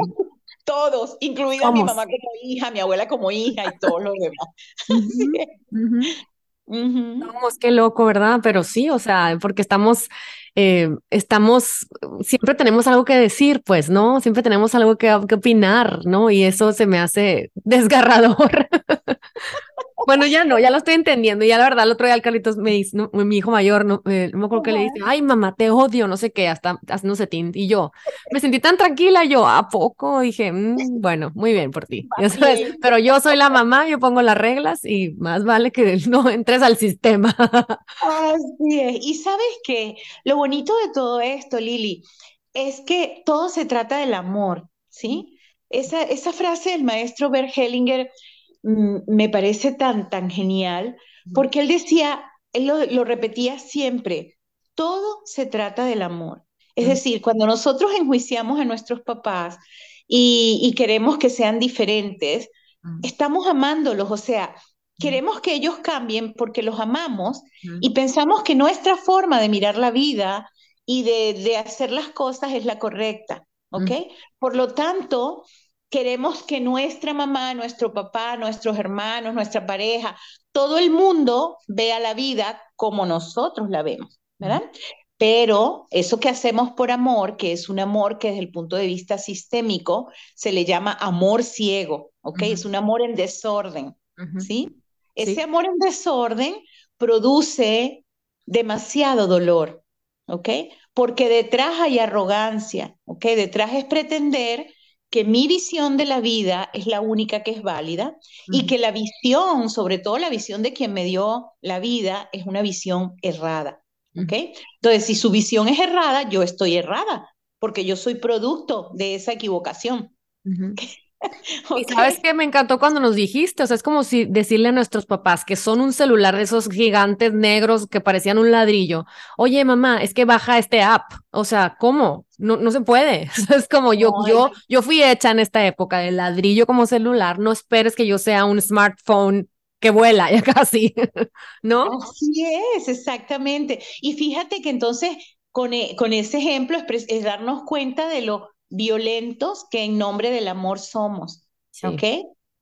Todos, incluida mi mamá como hija, mi abuela como hija y todos los demás. Vamos, qué loco, ¿verdad? Pero sí, o sea, porque estamos, eh, estamos, siempre tenemos algo que decir, pues, ¿no? Siempre tenemos algo que, que opinar, ¿no? Y eso se me hace desgarrador. Bueno, ya no, ya lo estoy entendiendo. Ya la verdad, el otro día el Carlitos me dice, mi hijo mayor, no, eh, no me acuerdo que le dice, ay, mamá, te odio, no sé qué, hasta haciéndose tint. Y yo me sentí tan tranquila, yo, ¿a poco? Dije, mm, bueno, muy bien por ti. pero yo soy la mamá, yo pongo las reglas y más vale que no entres al sistema. Así es. Y sabes qué, lo bonito de todo esto, Lili, es que todo se trata del amor, ¿sí? Esa, esa frase del maestro Bert Hellinger Mm, me parece tan, tan genial, porque él decía, él lo, repetía siempre, todo se trata del amor. Es decir, cuando nosotros enjuiciamos a nuestros papás y, queremos que sean diferentes, estamos amándolos, o sea, queremos que ellos cambien porque los amamos y pensamos que nuestra forma de mirar la vida y de, de hacer las cosas es la correcta, ¿ok? Por lo tanto, queremos que nuestra mamá, nuestro papá, nuestros hermanos, nuestra pareja, todo el mundo vea la vida como nosotros la vemos, ¿verdad? Pero eso que hacemos por amor, que es un amor que desde el punto de vista sistémico se le llama amor ciego, ¿ok? Es un amor en desorden, ¿sí? Ese amor en desorden produce demasiado dolor, ¿ok? Porque detrás hay arrogancia, ¿ok? Detrás es pretender que mi visión de la vida es la única que es válida y que la visión, sobre todo la visión de quien me dio la vida, es una visión errada. ¿ok? Entonces, si su visión es errada, yo estoy errada, porque yo soy producto de esa equivocación. Y sabes que me encantó cuando nos dijiste, o sea, es como si decirle a nuestros papás que son un celular de esos gigantes negros que parecían un ladrillo. Oye, mamá, es que baja este app. O sea, ¿cómo? No, no se puede. Es como yo, yo, yo fui hecha en esta época de ladrillo como celular. No esperes que yo sea un smartphone que vuela ya casi, ¿no? Así es, exactamente. Y fíjate que entonces con, e, con ese ejemplo es darnos cuenta de lo violentos que en nombre del amor somos, ¿ok?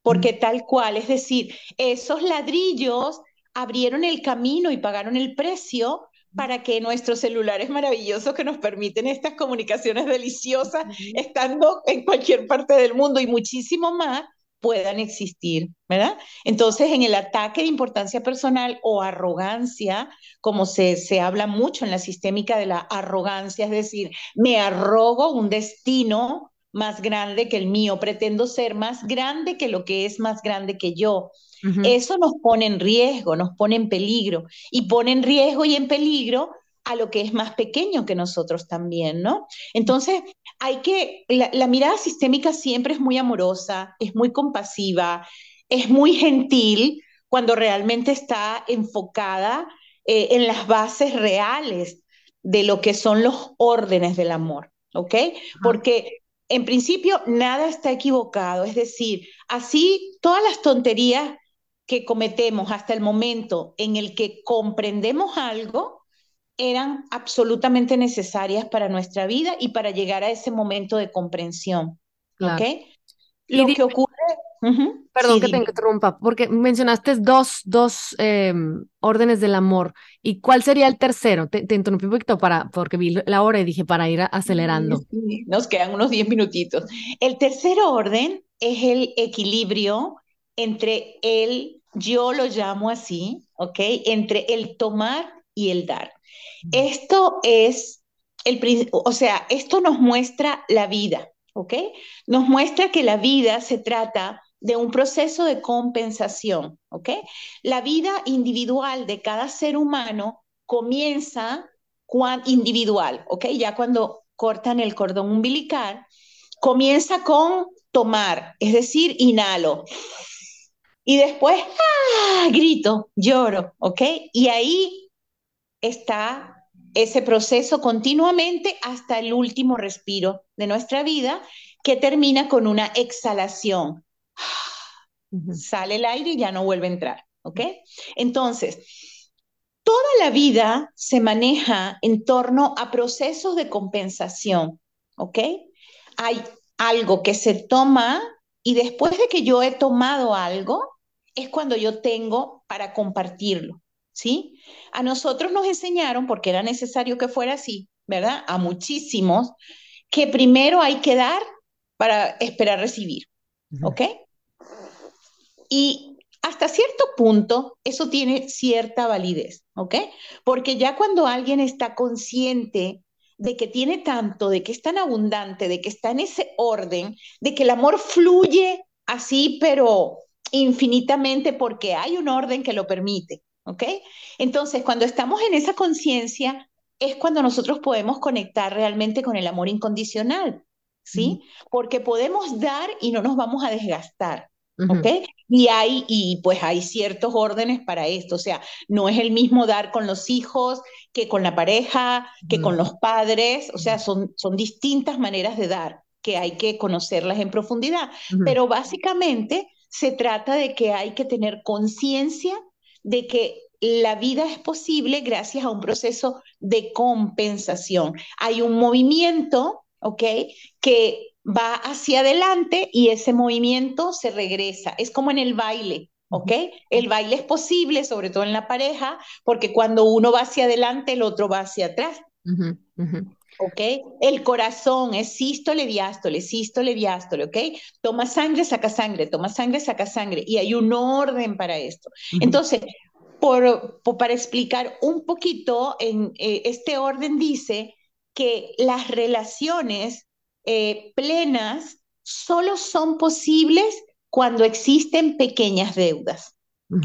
Porque tal cual, es decir, esos ladrillos abrieron el camino y pagaron el precio para que nuestros celulares maravillosos que nos permiten estas comunicaciones deliciosas, estando en cualquier parte del mundo y muchísimo más, puedan existir, ¿verdad? Entonces, en el ataque de importancia personal o arrogancia, como se, se habla mucho en la sistémica de la arrogancia, es decir, me arrogo un destino más grande que el mío, pretendo ser más grande que lo que es más grande que yo. Eso nos pone en riesgo, nos pone en peligro y pone en riesgo y en peligro a lo que es más pequeño que nosotros también, ¿no? Entonces, hay que, la, mirada sistémica siempre es muy amorosa, es muy compasiva, es muy gentil cuando realmente está enfocada eh, en las bases reales de lo que son los órdenes del amor, ¿ok? Porque en principio nada está equivocado, es decir, así todas las tonterías que cometemos hasta el momento en el que comprendemos algo, eran absolutamente necesarias para nuestra vida y para llegar a ese momento de comprensión. ¿Ok? Lo que ocurre... Perdón que te interrumpa, porque mencionaste dos, dos em, órdenes del amor. ¿Y cuál sería el tercero? Te, interrumpí un poquito para, porque vi la hora y dije para ir acelerando. nos quedan unos 10 minutitos. El tercer orden es el equilibrio entre el, yo lo llamo así, ¿ok? Entre el tomar y el dar. Esto es, el, o sea, esto nos muestra la vida, ¿ok? Nos muestra que la vida se trata de un proceso de compensación, ¿ok? La vida individual de cada ser humano comienza individual, ¿ok? Ya cuando cortan el cordón umbilical, comienza con tomar, es decir, inhalo. Y después, ¡ah! grito, lloro, ¿ok? Y ahí está ese proceso continuamente hasta el último respiro de nuestra vida que termina con una exhalación. Sale el aire y ya no vuelve a entrar, ¿ok? Entonces, toda la vida se maneja en torno a procesos de compensación, ¿ok? Hay algo que se toma y después de que yo he tomado algo, es cuando yo tengo para compartirlo. ¿Sí? A nosotros nos enseñaron, porque era necesario que fuera así, ¿verdad? A muchísimos, que primero hay que dar para esperar recibir, ¿ok? Y hasta cierto punto eso tiene cierta validez, ¿ok? Porque ya cuando alguien está consciente de que tiene tanto, de que es tan abundante, de que está en ese orden, de que el amor fluye así, pero infinitamente porque hay un orden que lo permite, ¿ok? Entonces, cuando estamos en esa conciencia, es cuando nosotros podemos conectar realmente con el amor incondicional, ¿sí? Porque podemos dar y no nos vamos a desgastar. ¿Ok? Y hay, y pues hay ciertos órdenes para esto, o sea, no es el mismo dar con los hijos que con la pareja, que con los padres, o sea, son, son distintas maneras de dar que hay que conocerlas en profundidad, pero básicamente se trata de que hay que tener conciencia de que la vida es posible gracias a un proceso de compensación. Hay un movimiento, ¿ok? Que va hacia adelante y ese movimiento se regresa. Es como en el baile, ¿ok? El baile es posible, sobre todo en la pareja, porque cuando uno va hacia adelante, el otro va hacia atrás. ¿Ok? El corazón es sístole, diástole, sístole, diástole, ¿ok? Toma sangre, saca sangre, toma sangre, saca sangre, y hay un orden para esto. Entonces, por, para explicar un poquito, en, eh, este orden dice que las relaciones eh, plenas solo son posibles cuando existen pequeñas deudas.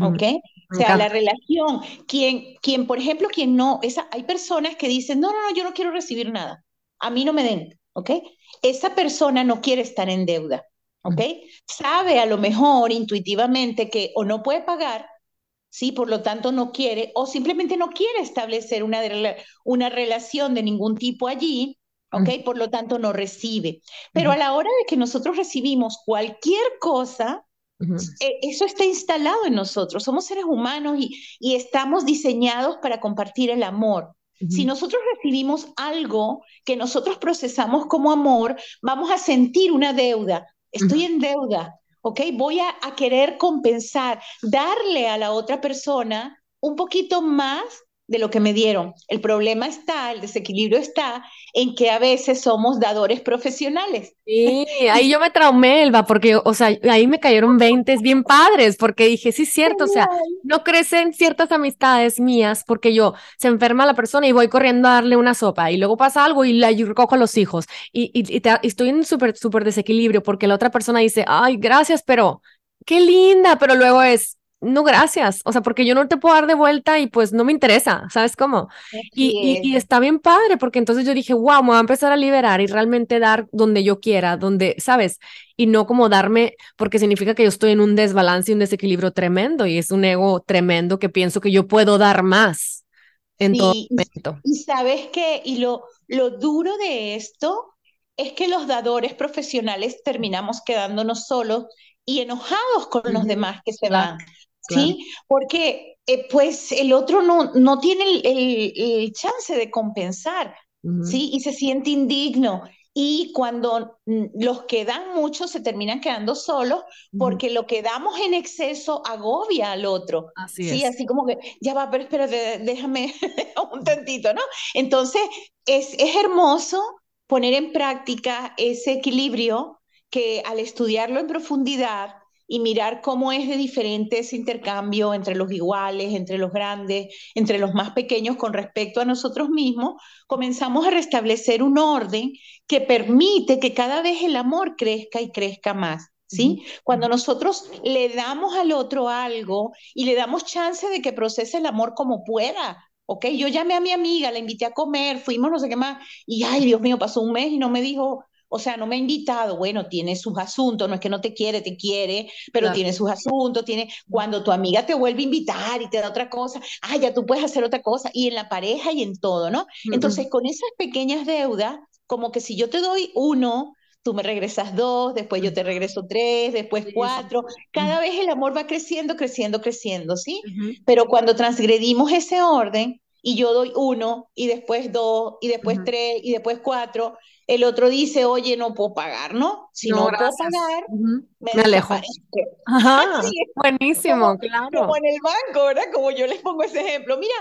¿Ok? O sea, la relación, quien, quien, por ejemplo, quien no, esa, hay personas que dicen, no, no, no, yo no quiero recibir nada, a mí no me den, ¿ok? Esa persona no quiere estar en deuda, ¿ok? Sabe a lo mejor intuitivamente que o no puede pagar, ¿sí? Por lo tanto no quiere, o simplemente no quiere establecer una, una relación de ningún tipo allí, ¿ok? Por lo tanto no recibe. Pero a la hora de que nosotros recibimos cualquier cosa, eh, eso está instalado en nosotros. Somos seres humanos y, y estamos diseñados para compartir el amor. Si nosotros recibimos algo que nosotros procesamos como amor, vamos a sentir una deuda. Estoy en deuda, ¿ok? Voy a, a, querer compensar, darle a la otra persona un poquito más de lo que me dieron. El problema está, el desequilibrio está en que a veces somos dadores profesionales. Sí, ahí yo me traumé, Elba, porque, o sea, ahí me cayeron 20 bien padres, porque dije, sí, cierto, o sea, no crecen ciertas amistades mías porque yo se enferma la persona y voy corriendo a darle una sopa y luego pasa algo y la recojo a los hijos y, y, estoy en súper, súper desequilibrio porque la otra persona dice, ay, gracias, pero qué linda, pero luego es, no, gracias. O sea, porque yo no te puedo dar de vuelta y pues no me interesa, ¿sabes cómo? Y, y, está bien padre, porque entonces yo dije, wow, me voy a empezar a liberar y realmente dar donde yo quiera, donde, ¿sabes? Y no como darme, porque significa que yo estoy en un desbalance y un desequilibrio tremendo y es un ego tremendo que pienso que yo puedo dar más en todo momento. Y sabes qué, y lo, lo duro de esto es que los dadores profesionales terminamos quedándonos solos y enojados con los demás que se van. ¿Sí? Porque eh, pues el otro no, no tiene el, chance de compensar, ¿sí? Y se siente indigno. Y cuando mm, los que dan mucho se terminan quedando solos porque lo que damos en exceso agobia al otro. Así sí, así como que, ya va, pero espérate, déjame un tantito, ¿no? Entonces, es, es hermoso poner en práctica ese equilibrio que al estudiarlo en profundidad, y mirar cómo es de diferente ese intercambio entre los iguales, entre los grandes, entre los más pequeños con respecto a nosotros mismos, comenzamos a restablecer un orden que permite que cada vez el amor crezca y crezca más. ¿Sí? Cuando nosotros le damos al otro algo y le damos chance de que procese el amor como pueda, ¿ok? Yo llamé a mi amiga, la invité a comer, fuimos no sé qué más, y ay, Dios mío, pasó un mes y no me dijo o sea, no me ha invitado, bueno, tiene sus asuntos, no es que no te quiere, te quiere, pero tiene sus asuntos, tiene, cuando tu amiga te vuelve a invitar y te da otra cosa, ah, ya tú puedes hacer otra cosa, y en la pareja y en todo, ¿no? Entonces, con esas pequeñas deudas, como que si yo te doy uno, tú me regresas dos, después yo te regreso tres, después cuatro. Cada vez el amor va creciendo, creciendo, creciendo, ¿sí? Pero cuando transgredimos ese orden y yo doy uno y después dos y después tres y después cuatro, el otro dice, oye, no puedo pagar, ¿no? Si no, puedo pagar, me, alejo. Ajá, buenísimo, claro. Como en el banco, ¿verdad? Como yo les pongo ese ejemplo. Mira,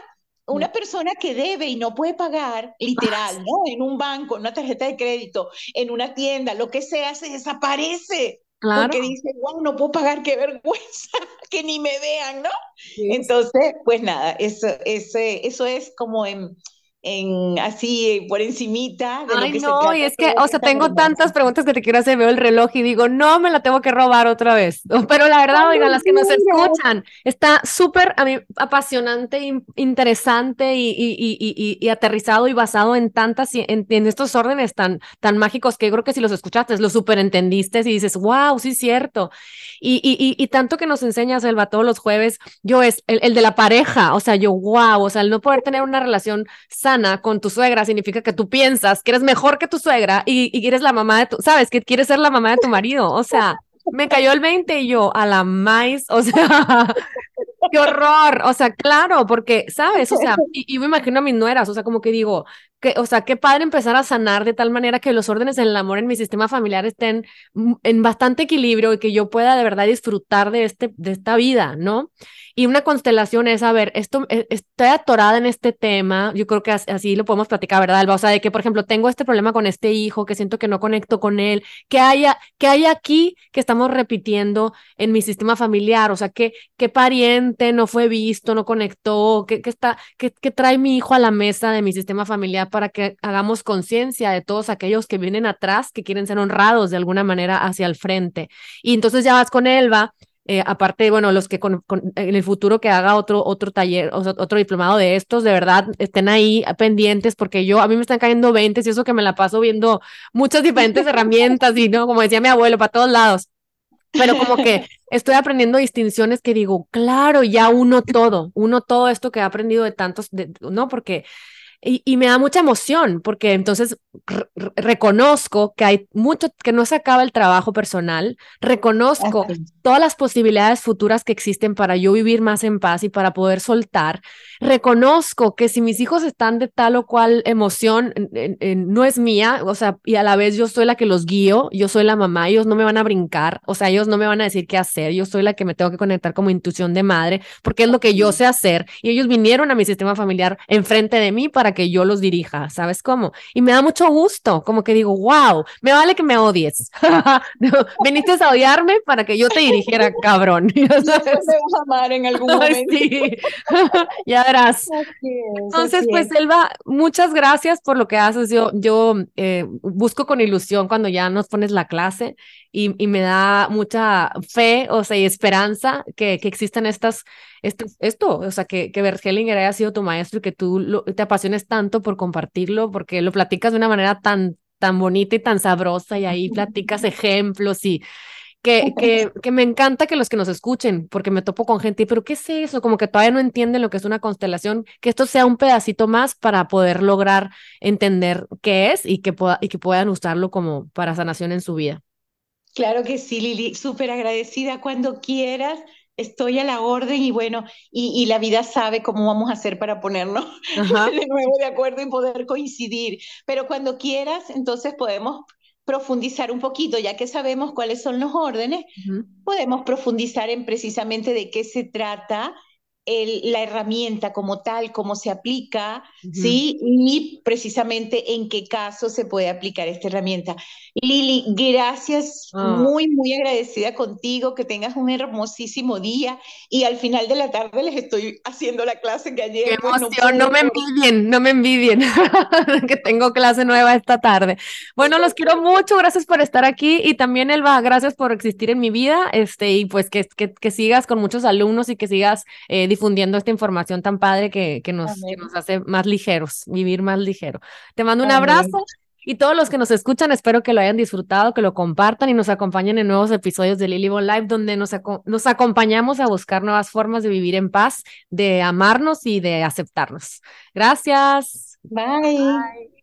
una persona que debe y no puede pagar, literal, ¿no? En un banco, en una tarjeta de crédito, en una tienda, lo que sea, se desaparece. Claro. Porque dice, wow, no puedo pagar, qué vergüenza, que ni me vean, ¿no? Entonces, pues nada, eso, eso, eso es como en, en así por encimita. De Ay, lo que no, y es que, o sea, tengo tantas preguntas que te quiero hacer, veo el reloj y digo, no me la tengo que robar otra vez. Pero la verdad, oigan, las que nos escuchan, está súper a mí apasionante, interesante y, y, y, y, aterrizado y basado en tantas, en, en, estos órdenes tan, tan mágicos que yo creo que si los escuchaste, lo súper entendiste y dices, wow, sí cierto. Y, tanto que nos enseñas, Elba, todos los jueves, yo es el, el de la pareja, o sea, yo, wow, o sea, el no poder tener una relación sana con tu suegra significa que tú piensas que eres mejor que tu suegra y, y eres la mamá de tu, sabes, que quieres ser la mamá de tu marido. O sea, me cayó el 20 y yo a la maíz, o sea, qué horror. O sea, claro, porque, sabes, o sea, y, y, me imagino a mis nueras, o sea, como que digo, o sea, qué padre empezar a sanar de tal manera que los órdenes del amor en mi sistema familiar estén en bastante equilibrio y que yo pueda de verdad disfrutar de, este, de esta vida, ¿no? Y una constelación es, a ver, esto, eh, estoy atorada en este tema, yo creo que así lo podemos platicar, ¿verdad, Alba? O sea, de que, por ejemplo, tengo este problema con este hijo, que siento que no conecto con él, que haya, que hay aquí que estamos repitiendo en mi sistema familiar, o sea, que, qué pariente no fue visto, no conectó, que, que está, que, que trae mi hijo a la mesa de mi sistema familiar para que hagamos conciencia de todos aquellos que vienen atrás, que quieren ser honrados de alguna manera hacia el frente. Y entonces ya vas con Elba eh, aparte, bueno, los que en el futuro que haga otro, otro taller, o otro diplomado de estos, de verdad, estén ahí pendientes, porque yo, a mí me están cayendo 20 y eso que me la paso viendo muchas diferentes herramientas y, ¿no? Como decía mi abuelo, para todos lados. Pero como que estoy aprendiendo distinciones que digo, claro, ya uno todo, uno todo esto que he aprendido de tantos, ¿no? Porque y, me da mucha emoción porque entonces reconozco que hay mucho, que no se acaba el trabajo personal, reconozco todas las posibilidades futuras que existen para yo vivir más en paz y para poder soltar, reconozco que si mis hijos están de tal o cual emoción, no es mía, o sea, y a la vez yo soy la que los guío, yo soy la mamá, ellos no me van a brincar, o sea, ellos no me van a decir qué hacer, yo soy la que me tengo que conectar como intuición de madre, porque es lo que yo sé hacer, y ellos vinieron a mi sistema familiar enfrente de mí para que yo los dirija, ¿sabes cómo? Y me da mucho gusto, como que digo, wow, me vale que me odies. Viniste a odiarme para que yo te dirigiera, cabrón. me vas a amar en algún momento. ya verás. Entonces, pues, Elba, muchas gracias por lo que haces. Yo, yo eh, busco con ilusión cuando ya nos pones la clase y, y me da mucha fe, o sea, y esperanza que, que existan estas esto, esto, o sea, que, que Bert Hellinger haya sido tu maestro y que tú te apasiones tanto por compartirlo, porque lo platicas de una manera tan, tan bonita y tan sabrosa y ahí platicas ejemplos y que, que, que, me encanta que los que nos escuchen, porque me topo con gente, pero ¿qué es eso? Como que todavía no entienden lo que es una constelación, que esto sea un pedacito más para poder lograr entender qué es y que, pueda, y que puedan usarlo como para sanación en su vida. Claro que sí, Lili, súper agradecida cuando quieras estoy a la orden y bueno, y, la vida sabe cómo vamos a hacer para ponernos de nuevo de acuerdo y poder coincidir. Pero cuando quieras, entonces podemos profundizar un poquito, ya que sabemos cuáles son los órdenes, podemos profundizar en precisamente de qué se trata la herramienta como tal, cómo se aplica, ¿sí? Y precisamente en qué caso se puede aplicar esta herramienta. Lili, gracias, ah. muy, muy agradecida contigo, que tengas un hermosísimo día y al final de la tarde les estoy haciendo la clase que ayer. Qué pues, emoción, no, me envidien, no me envidien, que tengo clase nueva esta tarde. Bueno, los quiero mucho, gracias por estar aquí y también Elba, gracias por existir en mi vida, este, y pues que, que, que sigas con muchos alumnos y que sigas eh, difundiendo esta información tan padre que, que, nos, que nos hace más ligeros, vivir más ligero. Te mando un abrazo y todos los que nos escuchan, espero que lo hayan disfrutado, que lo compartan y nos acompañen en nuevos episodios de Lily Live, donde nos, nos acompañamos a buscar nuevas formas de vivir en paz, de amarnos y de aceptarnos. Gracias. Bye.